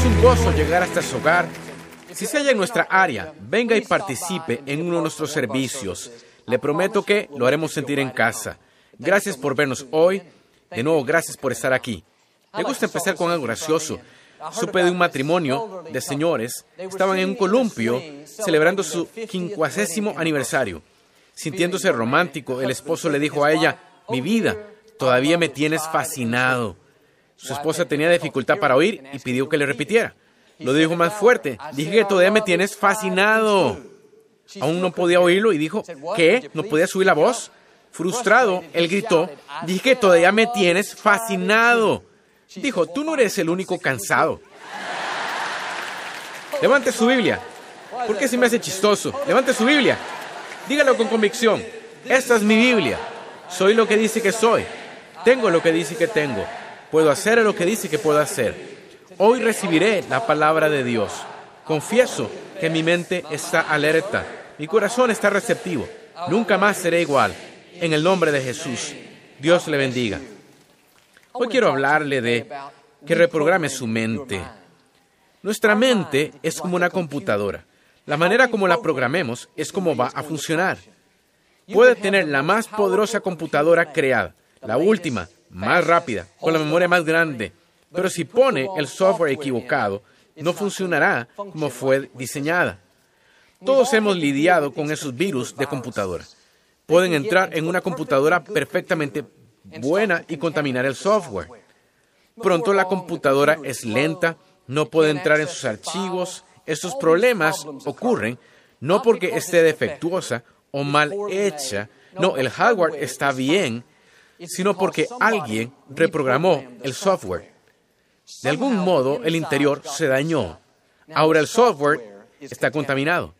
Es un gozo llegar hasta su hogar. Si se halla en nuestra área, venga y participe en uno de nuestros servicios. Le prometo que lo haremos sentir en casa. Gracias por vernos hoy. De nuevo, gracias por estar aquí. Me gusta empezar con algo gracioso. Supe de un matrimonio de señores. Estaban en un columpio celebrando su quincuagésimo aniversario. Sintiéndose romántico, el esposo le dijo a ella, mi vida, todavía me tienes fascinado. Su esposa tenía dificultad para oír y pidió que le repitiera. Lo dijo más fuerte. Dije que todavía me tienes fascinado. Aún no podía oírlo y dijo, ¿qué? ¿No podía subir la voz? Frustrado, él gritó, dije que todavía me tienes fascinado. Dijo, tú no eres el único cansado. Levante su Biblia. ¿Por qué se me hace chistoso? Levante su Biblia. Dígalo con convicción. Esta es mi Biblia. Soy lo que dice que soy. Tengo lo que dice que tengo. Puedo hacer lo que dice que puedo hacer. Hoy recibiré la palabra de Dios. Confieso que mi mente está alerta. Mi corazón está receptivo. Nunca más seré igual. En el nombre de Jesús. Dios le bendiga. Hoy quiero hablarle de que reprograme su mente. Nuestra mente es como una computadora. La manera como la programemos es como va a funcionar. Puede tener la más poderosa computadora creada, la última, más rápida, con la memoria más grande. Pero si pone el software equivocado, no funcionará como fue diseñada. Todos hemos lidiado con esos virus de computadora. Pueden entrar en una computadora perfectamente buena y contaminar el software. Pronto la computadora es lenta, no puede entrar en sus archivos. Estos problemas ocurren no porque esté defectuosa o mal hecha, no, el hardware está bien, sino porque alguien reprogramó el software. De algún modo el interior se dañó. Ahora el software está contaminado.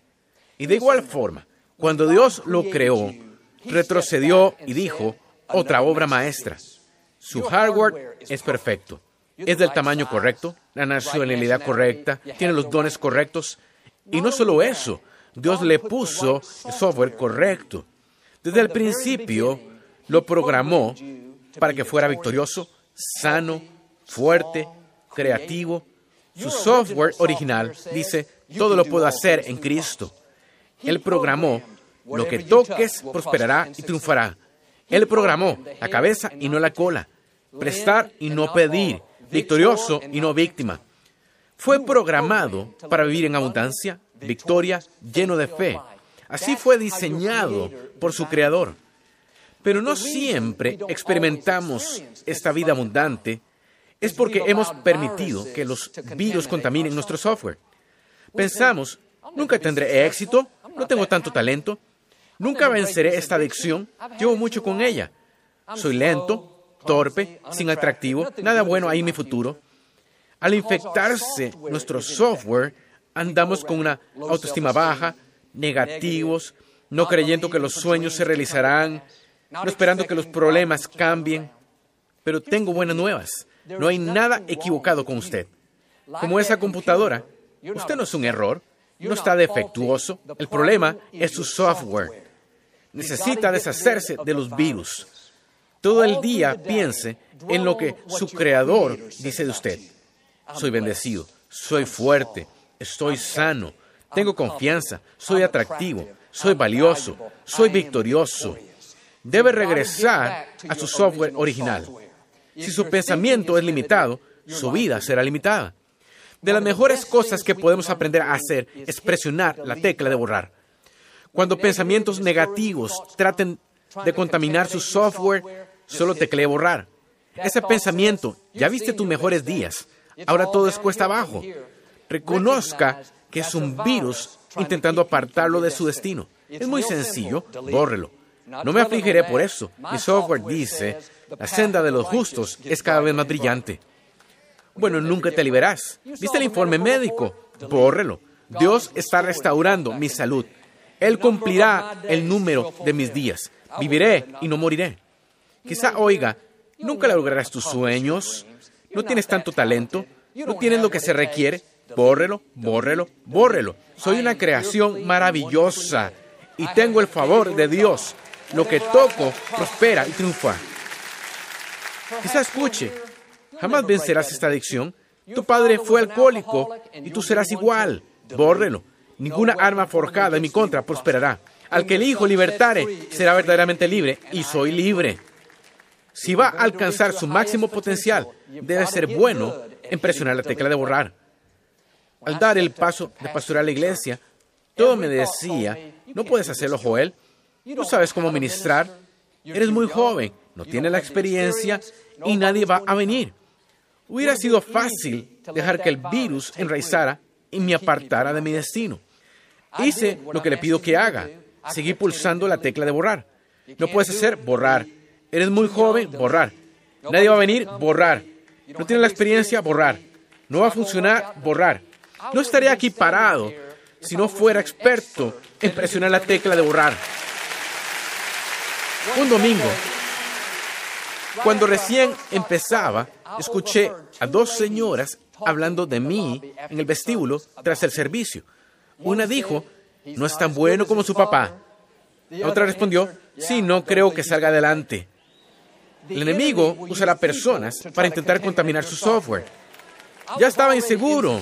Y de igual forma, cuando Dios lo creó, retrocedió y dijo, otra obra maestra. Su hardware es perfecto. Es del tamaño correcto, la nacionalidad correcta, tiene los dones correctos. Y no solo eso, Dios le puso el software correcto. Desde el principio lo programó para que fuera victorioso, sano, fuerte, creativo. Su software original dice, todo lo puedo hacer en Cristo. Él programó, lo que toques prosperará y triunfará. Él programó la cabeza y no la cola, prestar y no pedir, victorioso y no víctima. Fue programado para vivir en abundancia, victoria, lleno de fe. Así fue diseñado por su creador. Pero no siempre experimentamos esta vida abundante. Es porque hemos permitido que los virus contaminen nuestro software. Pensamos, nunca tendré éxito, no tengo tanto talento, nunca venceré esta adicción, llevo mucho con ella. Soy lento, torpe, sin atractivo, nada bueno hay en mi futuro. Al infectarse nuestro software, andamos con una autoestima baja, negativos, no creyendo que los sueños se realizarán, no esperando que los problemas cambien. Pero tengo buenas nuevas. No hay nada equivocado con usted. Como esa computadora, usted no es un error, no está defectuoso. El problema es su software. Necesita deshacerse de los virus. Todo el día piense en lo que su creador dice de usted. Soy bendecido, soy fuerte, estoy sano, tengo confianza, soy atractivo, soy valioso, soy victorioso. Debe regresar a su software original. Si su pensamiento es limitado, su vida será limitada. De las mejores cosas que podemos aprender a hacer es presionar la tecla de borrar. Cuando pensamientos negativos traten de contaminar su software, solo teclee borrar. Ese pensamiento, ya viste tus mejores días, ahora todo es cuesta abajo. Reconozca que es un virus intentando apartarlo de su destino. Es muy sencillo, bórrelo. No me afligiré por eso. Mi software dice, la senda de los justos es cada vez más brillante. Bueno, nunca te liberás. ¿Viste el informe médico? Bórrelo. Dios está restaurando mi salud. Él cumplirá el número de mis días. Viviré y no moriré. Quizá oiga, nunca lograrás tus sueños. No tienes tanto talento. No tienes lo que se requiere. Bórrelo, bórrelo, bórrelo. Soy una creación maravillosa y tengo el favor de Dios. Lo que toco prospera y triunfa. Quizá escuche, jamás vencerás esta adicción. Tu padre fue alcohólico y tú serás igual. Bórrelo. Ninguna arma forjada en mi contra prosperará. Al que el Hijo libertare será verdaderamente libre y soy libre. Si va a alcanzar su máximo potencial, debe ser bueno en presionar la tecla de borrar. Al dar el paso de pastorear la iglesia, todo me decía, no puedes hacerlo, Joel. No sabes cómo ministrar. Eres muy joven, no tienes la experiencia y nadie va a venir. Hubiera sido fácil dejar que el virus enraizara y me apartara de mi destino. Hice lo que le pido que haga. Seguí pulsando la tecla de borrar. No puedes hacer borrar. Eres muy joven, borrar. Nadie va a venir, borrar. No tienes la experiencia, borrar. No va a funcionar, borrar. No estaría aquí parado si no fuera experto en presionar la tecla de borrar. Un domingo, cuando recién empezaba, escuché a dos señoras hablando de mí en el vestíbulo tras el servicio. Una dijo, no es tan bueno como su papá. La otra respondió, sí, no creo que salga adelante. El enemigo usará personas para intentar contaminar su software. Ya estaba inseguro,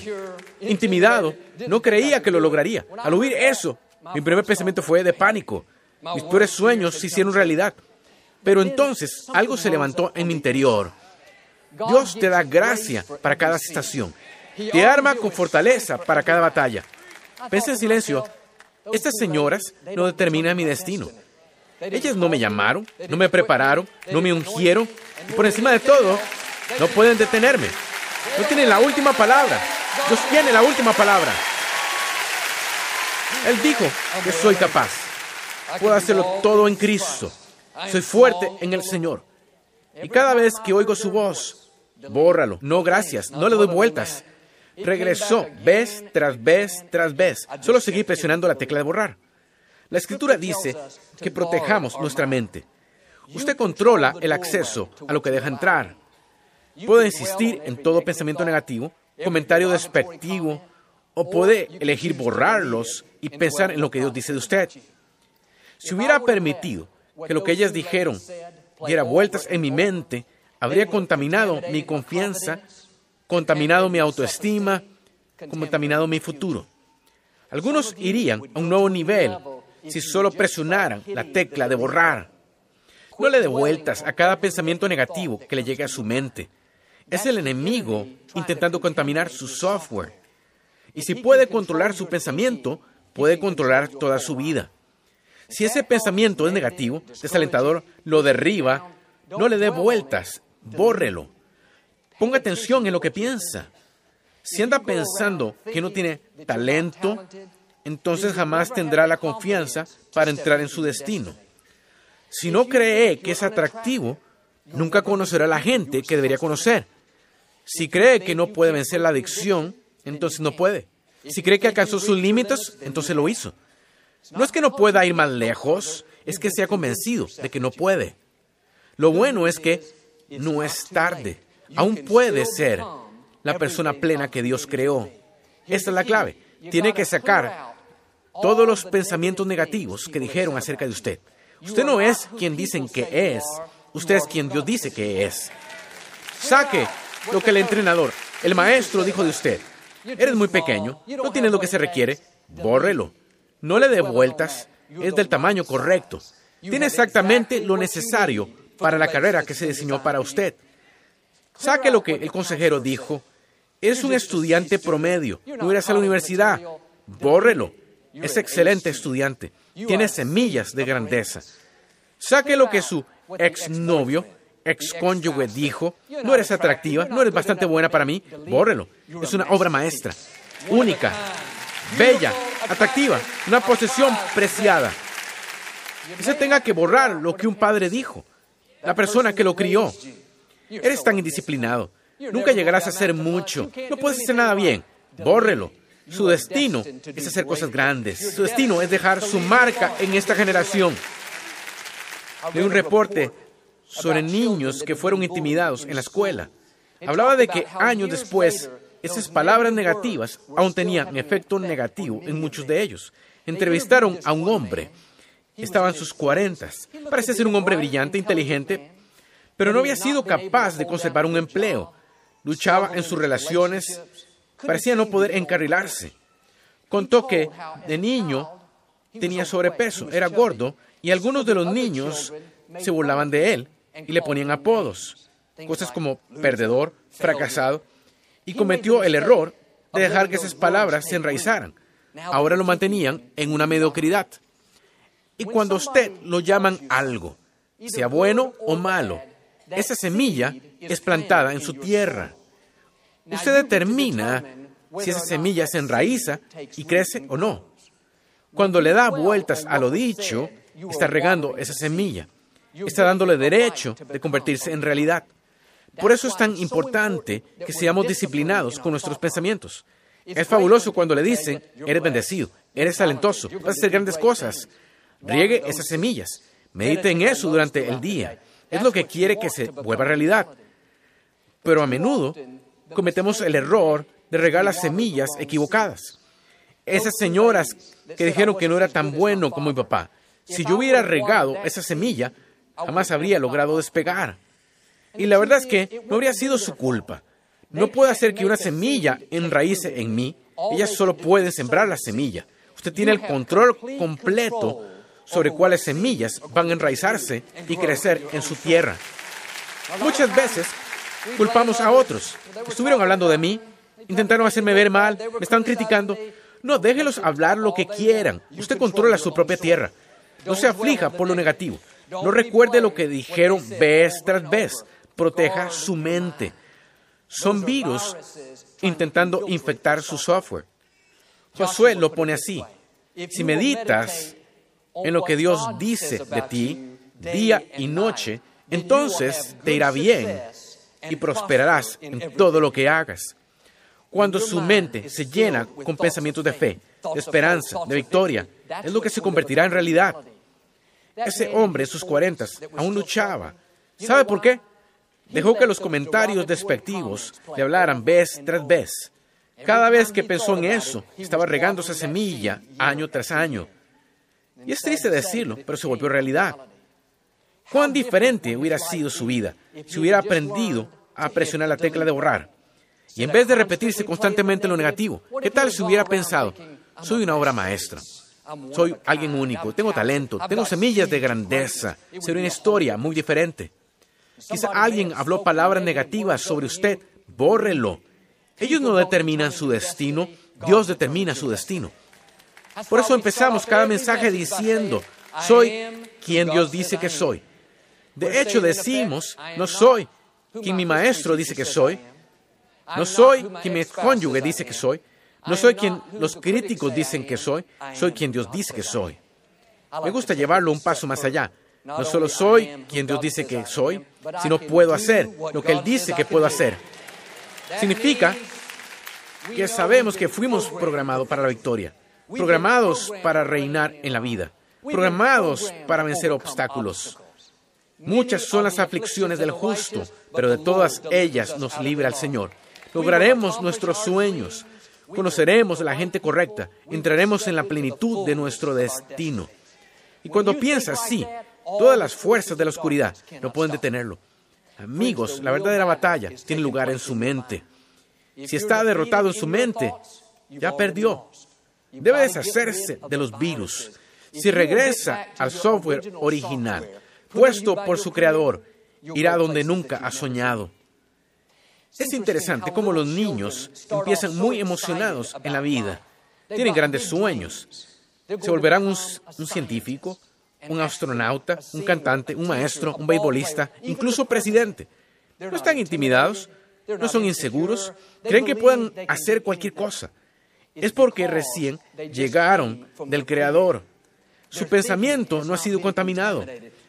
intimidado, no creía que lo lograría. Al oír eso, mi primer pensamiento fue de pánico. Mis peores sueños se hicieron realidad. Pero entonces algo se levantó en mi interior. Dios te da gracia para cada situación. Te arma con fortaleza para cada batalla. Pensé en silencio. Estas señoras no determinan mi destino. Ellas no me llamaron, no me prepararon, no me ungieron. Y por encima de todo, no pueden detenerme. No tienen la última palabra. Dios tiene la última palabra. Él dijo que soy capaz. Puedo hacerlo todo en Cristo. Soy fuerte en el Señor. Y cada vez que oigo su voz, bórralo. No, gracias. No le doy vueltas. Regresó vez tras vez tras vez. Solo seguí presionando la tecla de borrar. La escritura dice que protejamos nuestra mente. Usted controla el acceso a lo que deja entrar. Puede insistir en todo pensamiento negativo, comentario despectivo, o puede elegir borrarlos y pensar en lo que Dios dice de usted. Si hubiera permitido que lo que ellas dijeron diera vueltas en mi mente, habría contaminado mi confianza, contaminado mi autoestima, contaminado mi futuro. Algunos irían a un nuevo nivel si solo presionaran la tecla de borrar. No le dé vueltas a cada pensamiento negativo que le llegue a su mente. Es el enemigo intentando contaminar su software. Y si puede controlar su pensamiento, puede controlar toda su vida. Si ese pensamiento es negativo, desalentador, lo derriba, no le dé vueltas, bórrelo. Ponga atención en lo que piensa. Si anda pensando que no tiene talento, entonces jamás tendrá la confianza para entrar en su destino. Si no cree que es atractivo, nunca conocerá a la gente que debería conocer. Si cree que no puede vencer la adicción, entonces no puede. Si cree que alcanzó sus límites, entonces lo hizo. No es que no pueda ir más lejos, es que se ha convencido de que no puede. Lo bueno es que no es tarde. Aún puede ser la persona plena que Dios creó. Esta es la clave. Tiene que sacar todos los pensamientos negativos que dijeron acerca de usted. Usted no es quien dicen que es, usted es quien Dios dice que es. Saque lo que el entrenador, el maestro dijo de usted. Eres muy pequeño, no tienes lo que se requiere, bórrelo. No le dé vueltas, es del tamaño correcto. Tiene exactamente lo necesario para la carrera que se diseñó para usted. Saque lo que el consejero dijo. Es un estudiante promedio, no irás a la universidad, bórrelo. Es excelente estudiante, tiene semillas de grandeza. Saque lo que su exnovio, excónyuge dijo, no eres atractiva, no eres bastante buena para mí, bórrelo. Es una obra maestra, única, bella, atractiva, una posesión preciada. Y se tenga que borrar lo que un padre dijo, la persona que lo crió. Eres tan indisciplinado, Nunca llegarás a hacer mucho. No puedes hacer nada bien. Bórrelo. Su destino es hacer cosas grandes. Su destino es dejar su marca en esta generación. De un reporte sobre niños que fueron intimidados en la escuela. Hablaba de que años después esas palabras negativas aún tenían efecto negativo en muchos de ellos. Entrevistaron a un hombre. Estaba en sus cuarentas. Parece ser un hombre brillante, inteligente, pero no había sido capaz de conservar un empleo. Luchaba en sus relaciones. Parecía no poder encarrilarse. Contó que de niño tenía sobrepeso, era gordo, y algunos de los niños se burlaban de él y le ponían apodos. Cosas como perdedor, fracasado y cometió el error de dejar que esas palabras se enraizaran. Ahora lo mantenían en una mediocridad. Y cuando usted lo llaman algo, sea bueno o malo, esa semilla es plantada en su tierra. Usted determina si esa semilla se enraiza y crece o no. Cuando le da vueltas a lo dicho, está regando esa semilla. Está dándole derecho de convertirse en realidad. Por eso es tan importante que seamos disciplinados con nuestros pensamientos. Es fabuloso cuando le dicen, eres bendecido, eres talentoso, vas a hacer grandes cosas. Riegue esas semillas. Medite en eso durante el día. Es lo que quiere que se vuelva realidad. Pero a menudo cometemos el error de regar las semillas equivocadas. Esas señoras que dijeron que no era tan bueno como mi papá. Si yo hubiera regado esa semilla, jamás habría logrado despegar. Y la verdad es que no habría sido su culpa. No puede hacer que una semilla enraíce en mí. Ellas solo pueden sembrar la semilla. Usted tiene el control completo sobre cuáles semillas van a enraizarse y crecer en su tierra. Muchas veces culpamos a otros. Estuvieron hablando de mí, intentaron hacerme ver mal, me están criticando. No, déjelos hablar lo que quieran. Usted controla su propia tierra. No se aflija por lo negativo. No recuerde lo que dijeron vez tras vez proteja su mente. Son virus intentando infectar su software. Josué lo pone así. Si meditas en lo que Dios dice de ti día y noche, entonces te irá bien y prosperarás en todo lo que hagas. Cuando su mente se llena con pensamientos de fe, de esperanza, de victoria, es lo que se convertirá en realidad. Ese hombre en sus cuarentas aún luchaba. ¿Sabe por qué? Dejó que los comentarios despectivos le hablaran vez tras vez. Cada vez que pensó en eso, estaba regando esa semilla año tras año. Y es triste decirlo, pero se volvió realidad. Cuán diferente hubiera sido su vida si hubiera aprendido a presionar la tecla de borrar. Y en vez de repetirse constantemente lo negativo, ¿qué tal si hubiera pensado, soy una obra maestra? Soy alguien único, tengo talento, tengo semillas de grandeza, seré una historia muy diferente. Quizá alguien habló palabras negativas sobre usted. Bórrelo. Ellos no determinan su destino, Dios determina su destino. Por eso empezamos cada mensaje diciendo, soy quien Dios dice que soy. De hecho, decimos, no soy quien mi maestro dice que soy, no soy quien mi cónyuge dice que soy, no soy quien los críticos dicen que soy, soy quien Dios dice que soy. Me gusta llevarlo un paso más allá. No solo soy quien Dios dice que soy, sino puedo hacer lo que Él dice que puedo hacer. Significa que sabemos que fuimos programados para la victoria, programados para reinar en la vida, programados para vencer obstáculos. Muchas son las aflicciones del justo, pero de todas ellas nos libra el Señor. Lograremos nuestros sueños, conoceremos a la gente correcta, entraremos en la plenitud de nuestro destino. Y cuando piensas así, Todas las fuerzas de la oscuridad no pueden detenerlo. Amigos, la verdadera batalla tiene lugar en su mente. Si está derrotado en su mente, ya perdió. Debe deshacerse de los virus. Si regresa al software original, puesto por su creador, irá donde nunca ha soñado. Es interesante cómo los niños empiezan muy emocionados en la vida. Tienen grandes sueños. Se volverán un, un científico, un astronauta, un cantante, un maestro, un beisbolista, incluso presidente. No están intimidados, no son inseguros, creen que pueden hacer cualquier cosa. Es porque recién llegaron del Creador. Su pensamiento no ha sido contaminado.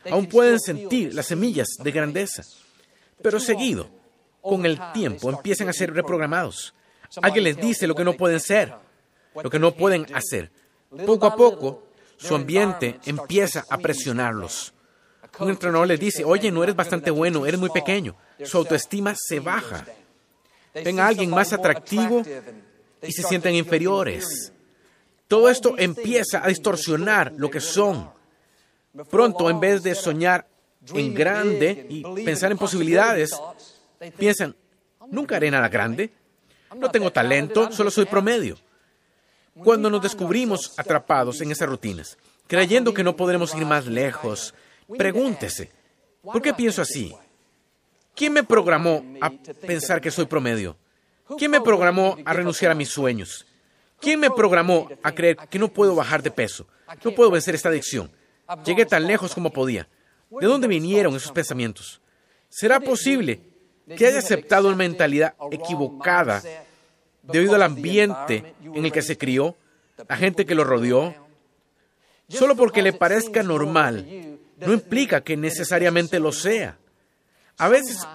Aún pueden sentir las semillas de grandeza. Pero seguido, con el tiempo empiezan a ser reprogramados. Alguien les dice lo que no pueden ser, lo que no pueden hacer. Poco a poco, su ambiente empieza a presionarlos. Un entrenador les dice, oye, no eres bastante bueno, eres muy pequeño. Su autoestima se baja. Ven a alguien más atractivo y se sienten inferiores. Todo esto empieza a distorsionar lo que son. Pronto, en vez de soñar en grande y pensar en posibilidades, piensan, nunca haré nada grande, no tengo talento, solo soy promedio. Cuando nos descubrimos atrapados en esas rutinas, creyendo que no podremos ir más lejos, pregúntese, ¿por qué pienso así? ¿Quién me programó a pensar que soy promedio? ¿Quién me programó a renunciar a mis sueños? ¿Quién me programó a creer que no puedo bajar de peso? No puedo vencer esta adicción. Llegué tan lejos como podía. ¿De dónde vinieron esos pensamientos? ¿Será posible que haya aceptado una mentalidad equivocada debido al ambiente en el que se crió, la gente que lo rodeó? Solo porque le parezca normal no implica que necesariamente lo sea. A veces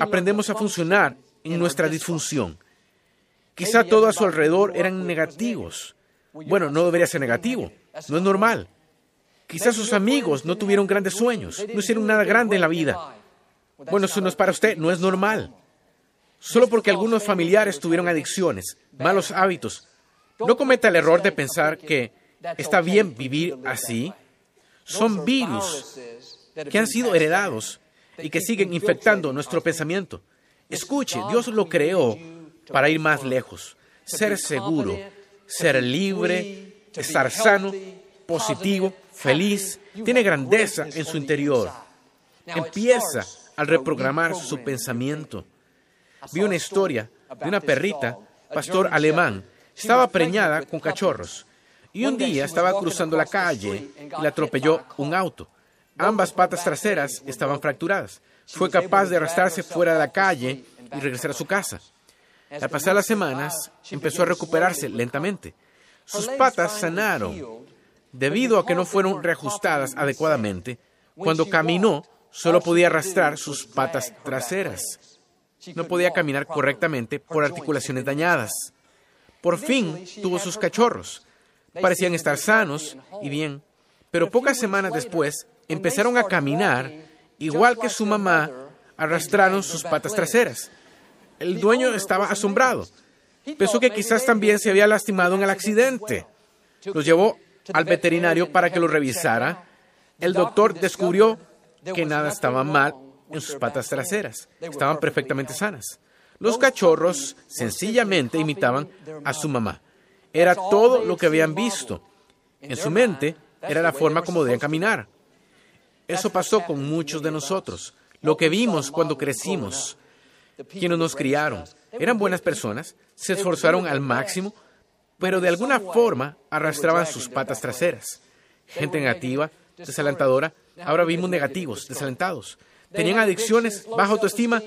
aprendemos a funcionar en nuestra disfunción. Quizá todo a su alrededor eran negativos. Bueno, no debería ser negativo, no es normal. Quizás sus amigos no tuvieron grandes sueños, no hicieron nada grande en la vida. Bueno, eso no es para usted, no es normal. Solo porque algunos familiares tuvieron adicciones, malos hábitos. No cometa el error de pensar que está bien vivir así. Son virus que han sido heredados y que siguen infectando nuestro pensamiento. Escuche, Dios lo creó para ir más lejos, ser seguro, ser libre, estar sano, positivo, feliz, tiene grandeza en su interior. Empieza al reprogramar su pensamiento. Vi una historia de una perrita, pastor alemán, estaba preñada con cachorros. Y un día estaba cruzando la calle y la atropelló un auto. Ambas patas traseras estaban fracturadas. Fue capaz de arrastrarse fuera de la calle y regresar a su casa. Al pasar las semanas, empezó a recuperarse lentamente. Sus patas sanaron debido a que no fueron reajustadas adecuadamente. Cuando caminó, solo podía arrastrar sus patas traseras. No podía caminar correctamente por articulaciones dañadas. Por fin tuvo sus cachorros. Parecían estar sanos y bien, pero pocas semanas después empezaron a caminar igual que su mamá, arrastraron sus patas traseras. El dueño estaba asombrado. Pensó que quizás también se había lastimado en el accidente. Los llevó al veterinario para que lo revisara. El doctor descubrió que nada estaba mal en sus patas traseras. Estaban perfectamente sanas. Los cachorros sencillamente imitaban a su mamá. Era todo lo que habían visto. En su mente era la forma como debían caminar. Eso pasó con muchos de nosotros. Lo que vimos cuando crecimos, quienes nos criaron, eran buenas personas, se esforzaron al máximo, pero de alguna forma arrastraban sus patas traseras. Gente negativa, desalentadora, ahora vimos negativos, desalentados. Tenían adicciones, baja autoestima,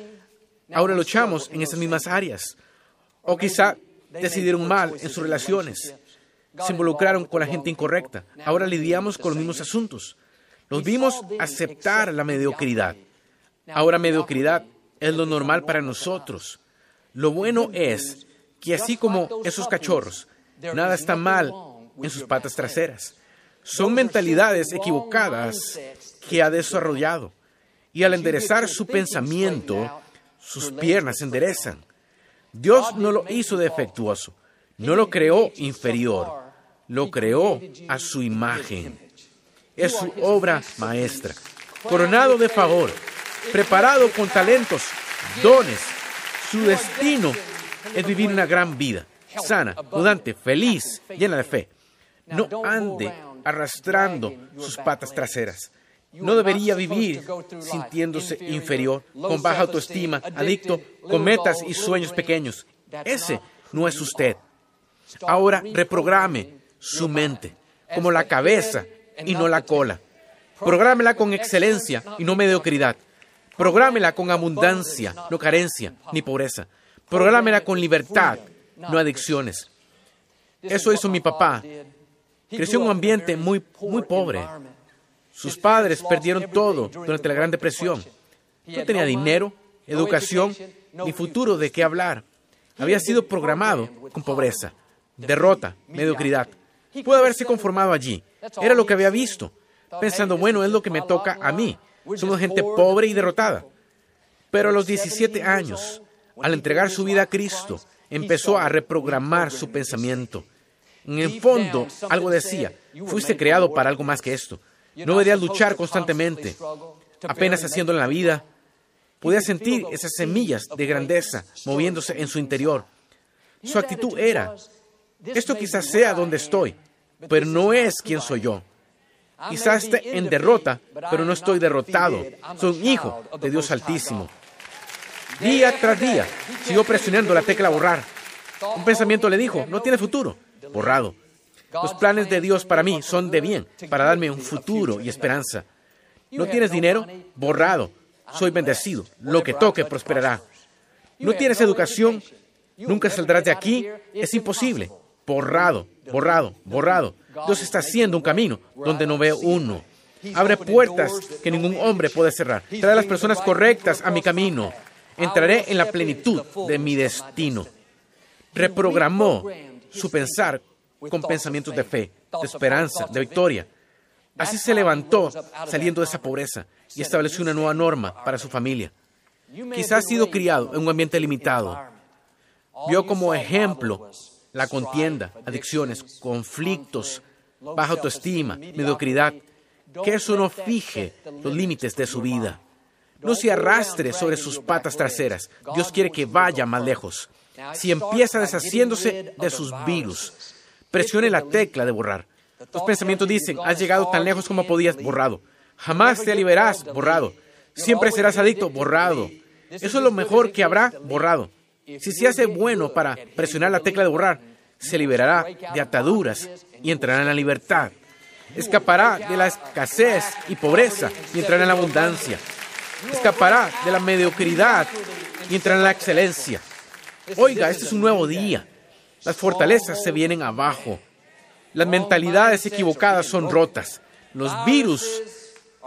ahora luchamos en esas mismas áreas. O quizá decidieron mal en sus relaciones, se involucraron con la gente incorrecta, ahora lidiamos con los mismos asuntos. Los vimos aceptar la mediocridad. Ahora mediocridad es lo normal para nosotros. Lo bueno es que así como esos cachorros, nada está mal en sus patas traseras. Son mentalidades equivocadas que ha desarrollado. Y al enderezar su pensamiento, sus piernas se enderezan. Dios no lo hizo defectuoso, no lo creó inferior, lo creó a su imagen es su obra maestra. Coronado de favor, preparado con talentos, dones, su destino es vivir una gran vida, sana, prudente, feliz, llena de fe. No ande arrastrando sus patas traseras. No debería vivir sintiéndose inferior, con baja autoestima, adicto, con metas y sueños pequeños. Ese no es usted. Ahora reprograme su mente como la cabeza y no la cola. Prográmela con excelencia y no mediocridad. Prográmela con abundancia, no carencia ni pobreza. Prográmela con libertad, no adicciones. Eso hizo mi papá. Creció en un ambiente muy, muy pobre. Sus padres perdieron todo durante la Gran Depresión. No tenía dinero, educación, ni futuro de qué hablar. Había sido programado con pobreza, derrota, mediocridad. Pudo haberse conformado allí. Era lo que había visto, pensando, bueno, es lo que me toca a mí. Somos gente pobre y derrotada. Pero a los 17 años, al entregar su vida a Cristo, empezó a reprogramar su pensamiento. En el fondo, algo decía, fuiste creado para algo más que esto. No deberías luchar constantemente, apenas haciendo en la vida. Podía sentir esas semillas de grandeza moviéndose en su interior. Su actitud era, esto quizás sea donde estoy, pero no es quien soy yo. Quizás esté en derrota, pero no estoy derrotado. Soy un hijo de Dios Altísimo. Día tras día, siguió presionando la tecla borrar. Un pensamiento le dijo, no tiene futuro. Borrado. Los planes de Dios para mí son de bien, para darme un futuro y esperanza. ¿No tienes dinero? Borrado. Soy bendecido. Lo que toque prosperará. ¿No tienes educación? Nunca saldrás de aquí. Es imposible. Borrado, borrado, borrado. Dios está haciendo un camino donde no veo uno. Abre puertas que ningún hombre puede cerrar. Trae a las personas correctas a mi camino. Entraré en la plenitud de mi destino. Reprogramó su pensar con pensamientos de fe, de esperanza, de victoria. Así se levantó saliendo de esa pobreza y estableció una nueva norma para su familia. Quizás ha sido criado en un ambiente limitado. Vio como ejemplo la contienda, adicciones, conflictos, baja autoestima, mediocridad. Que eso no fije los límites de su vida. No se arrastre sobre sus patas traseras. Dios quiere que vaya más lejos. Si empieza deshaciéndose de sus virus, presione la tecla de borrar. Los pensamientos dicen, has llegado tan lejos como podías, borrado. Jamás te liberarás, borrado. Siempre serás adicto, borrado. Eso es lo mejor que habrá, borrado. Si se hace bueno para presionar la tecla de borrar, se liberará de ataduras y entrará en la libertad. Escapará de la escasez y pobreza y entrará en la abundancia. Escapará de la mediocridad y entrará en la excelencia. Oiga, este es un nuevo día. Las fortalezas se vienen abajo. Las mentalidades equivocadas son rotas. Los virus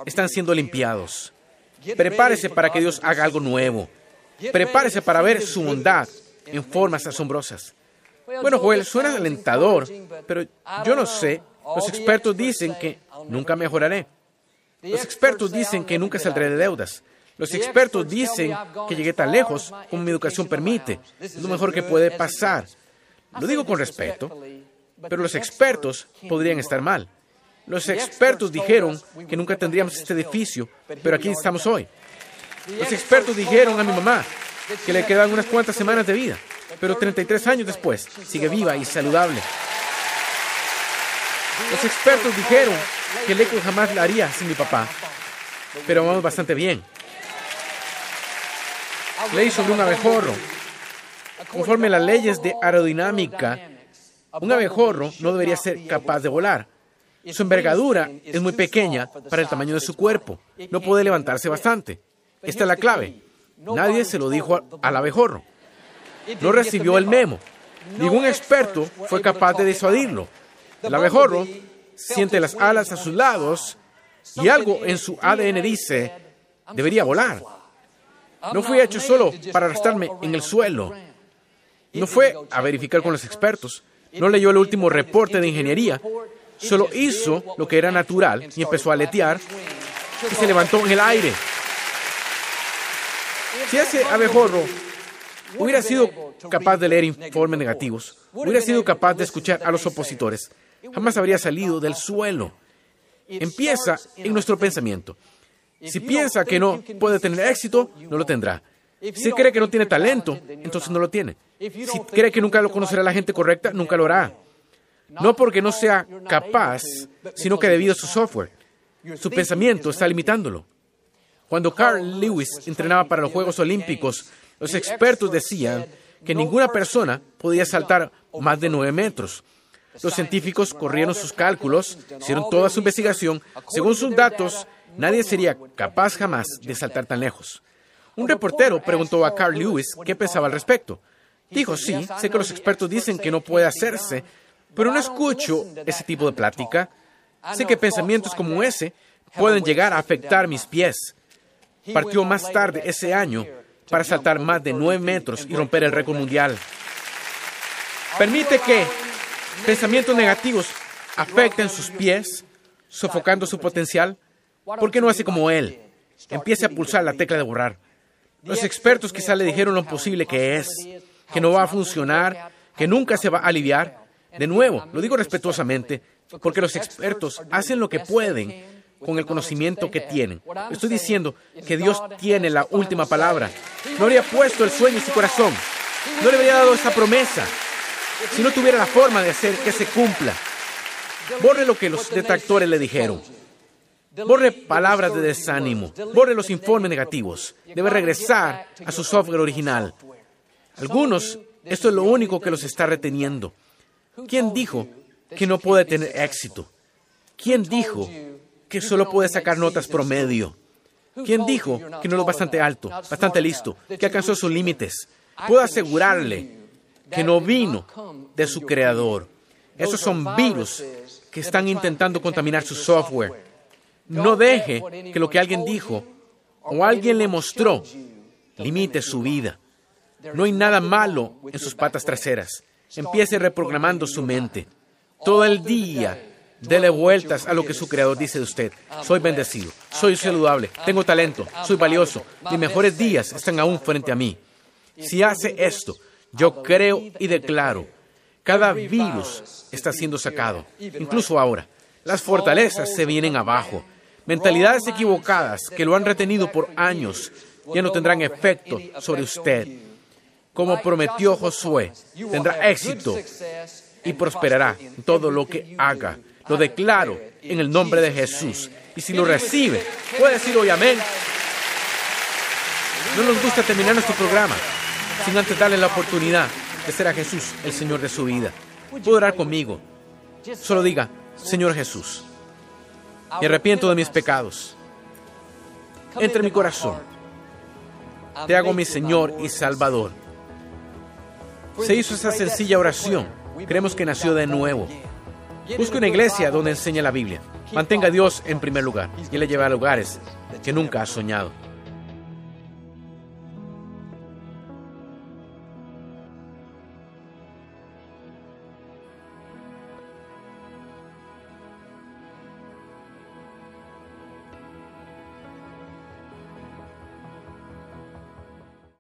están siendo limpiados. Prepárese para que Dios haga algo nuevo. Prepárese para ver su bondad en formas asombrosas. Bueno, Joel, suena alentador, pero yo no sé. Los expertos dicen que nunca mejoraré. Los expertos dicen que nunca saldré de deudas. Los expertos dicen que llegué tan lejos como mi educación permite. Es lo mejor que puede pasar. Lo digo con respeto, pero los expertos podrían estar mal. Los expertos dijeron que nunca tendríamos este edificio, pero aquí estamos hoy. Los expertos dijeron a mi mamá que le quedan unas cuantas semanas de vida, pero 33 años después sigue viva y saludable. Los expertos dijeron que Leco jamás la haría sin mi papá, pero vamos bastante bien. Leí sobre un abejorro. Conforme a las leyes de aerodinámica, un abejorro no debería ser capaz de volar. Su envergadura es muy pequeña para el tamaño de su cuerpo. No puede levantarse bastante. Esta es la clave. Nadie se lo dijo al abejorro. No recibió el memo. Ningún experto fue capaz de disuadirlo. El abejorro siente las alas a sus lados y algo en su ADN dice, debería volar. No fui hecho solo para arrastrarme en el suelo. No fue a verificar con los expertos. No leyó el último reporte de ingeniería. Solo hizo lo que era natural y empezó a aletear y se levantó en el aire. Si ese abejorro hubiera sido capaz de leer informes negativos, hubiera sido capaz de escuchar a los opositores, jamás habría salido del suelo. Empieza en nuestro pensamiento. Si piensa que no puede tener éxito, no lo tendrá. Si cree que no tiene talento, entonces no lo tiene. Si cree que nunca lo conocerá la gente correcta, nunca lo hará. No porque no sea capaz, sino que debido a su software. Su pensamiento está limitándolo. Cuando Carl Lewis entrenaba para los Juegos Olímpicos, los expertos decían que ninguna persona podía saltar más de nueve metros. Los científicos corrieron sus cálculos, hicieron toda su investigación. Según sus datos, nadie sería capaz jamás de saltar tan lejos. Un reportero preguntó a Carl Lewis qué pensaba al respecto. Dijo, sí, sé que los expertos dicen que no puede hacerse, pero no escucho ese tipo de plática. Sé que pensamientos como ese pueden llegar a afectar mis pies. Partió más tarde ese año para saltar más de 9 metros y romper el récord mundial. Permite que pensamientos negativos afecten sus pies, sofocando su potencial. ¿Por qué no hace como él? Empiece a pulsar la tecla de borrar. Los expertos quizá le dijeron lo posible que es, que no va a funcionar, que nunca se va a aliviar. De nuevo, lo digo respetuosamente, porque los expertos hacen lo que pueden con el conocimiento que tienen. Estoy diciendo que Dios tiene la última palabra. No habría puesto el sueño en su corazón. No le habría dado esa promesa si no tuviera la forma de hacer que se cumpla. Borre lo que los detractores le dijeron. Borre palabras de desánimo. Borre los informes negativos. Debe regresar a su software original. Algunos, esto es lo único que los está reteniendo. ¿Quién dijo que no puede tener éxito? ¿Quién dijo que solo puede sacar notas promedio? ¿Quién dijo que no es bastante alto, bastante listo, que alcanzó sus límites? Puedo asegurarle que no vino de su creador. Esos son virus que están intentando contaminar su software. No deje que lo que alguien dijo o alguien le mostró limite su vida. No hay nada malo en sus patas traseras. Empiece reprogramando su mente. Todo el día dele vueltas a lo que su creador dice de usted. Soy bendecido, soy saludable, tengo talento, soy valioso. Mis mejores días están aún frente a mí. Si hace esto, yo creo y declaro, cada virus está siendo sacado, incluso ahora. Las fortalezas se vienen abajo. Mentalidades equivocadas que lo han retenido por años ya no tendrán efecto sobre usted. Como prometió Josué, tendrá éxito y prosperará en todo lo que haga. Lo declaro en el nombre de Jesús. Y si lo recibe, puede decir hoy amén. No nos gusta terminar nuestro programa sin antes darle la oportunidad de ser a Jesús el Señor de su vida. Puede orar conmigo. Solo diga, Señor Jesús, me arrepiento de mis pecados. Entra en mi corazón. Te hago mi Señor y Salvador. Se hizo esa sencilla oración. Creemos que nació de nuevo. Busque una iglesia donde enseñe la Biblia. Mantenga a Dios en primer lugar y le lleve a lugares que nunca ha soñado.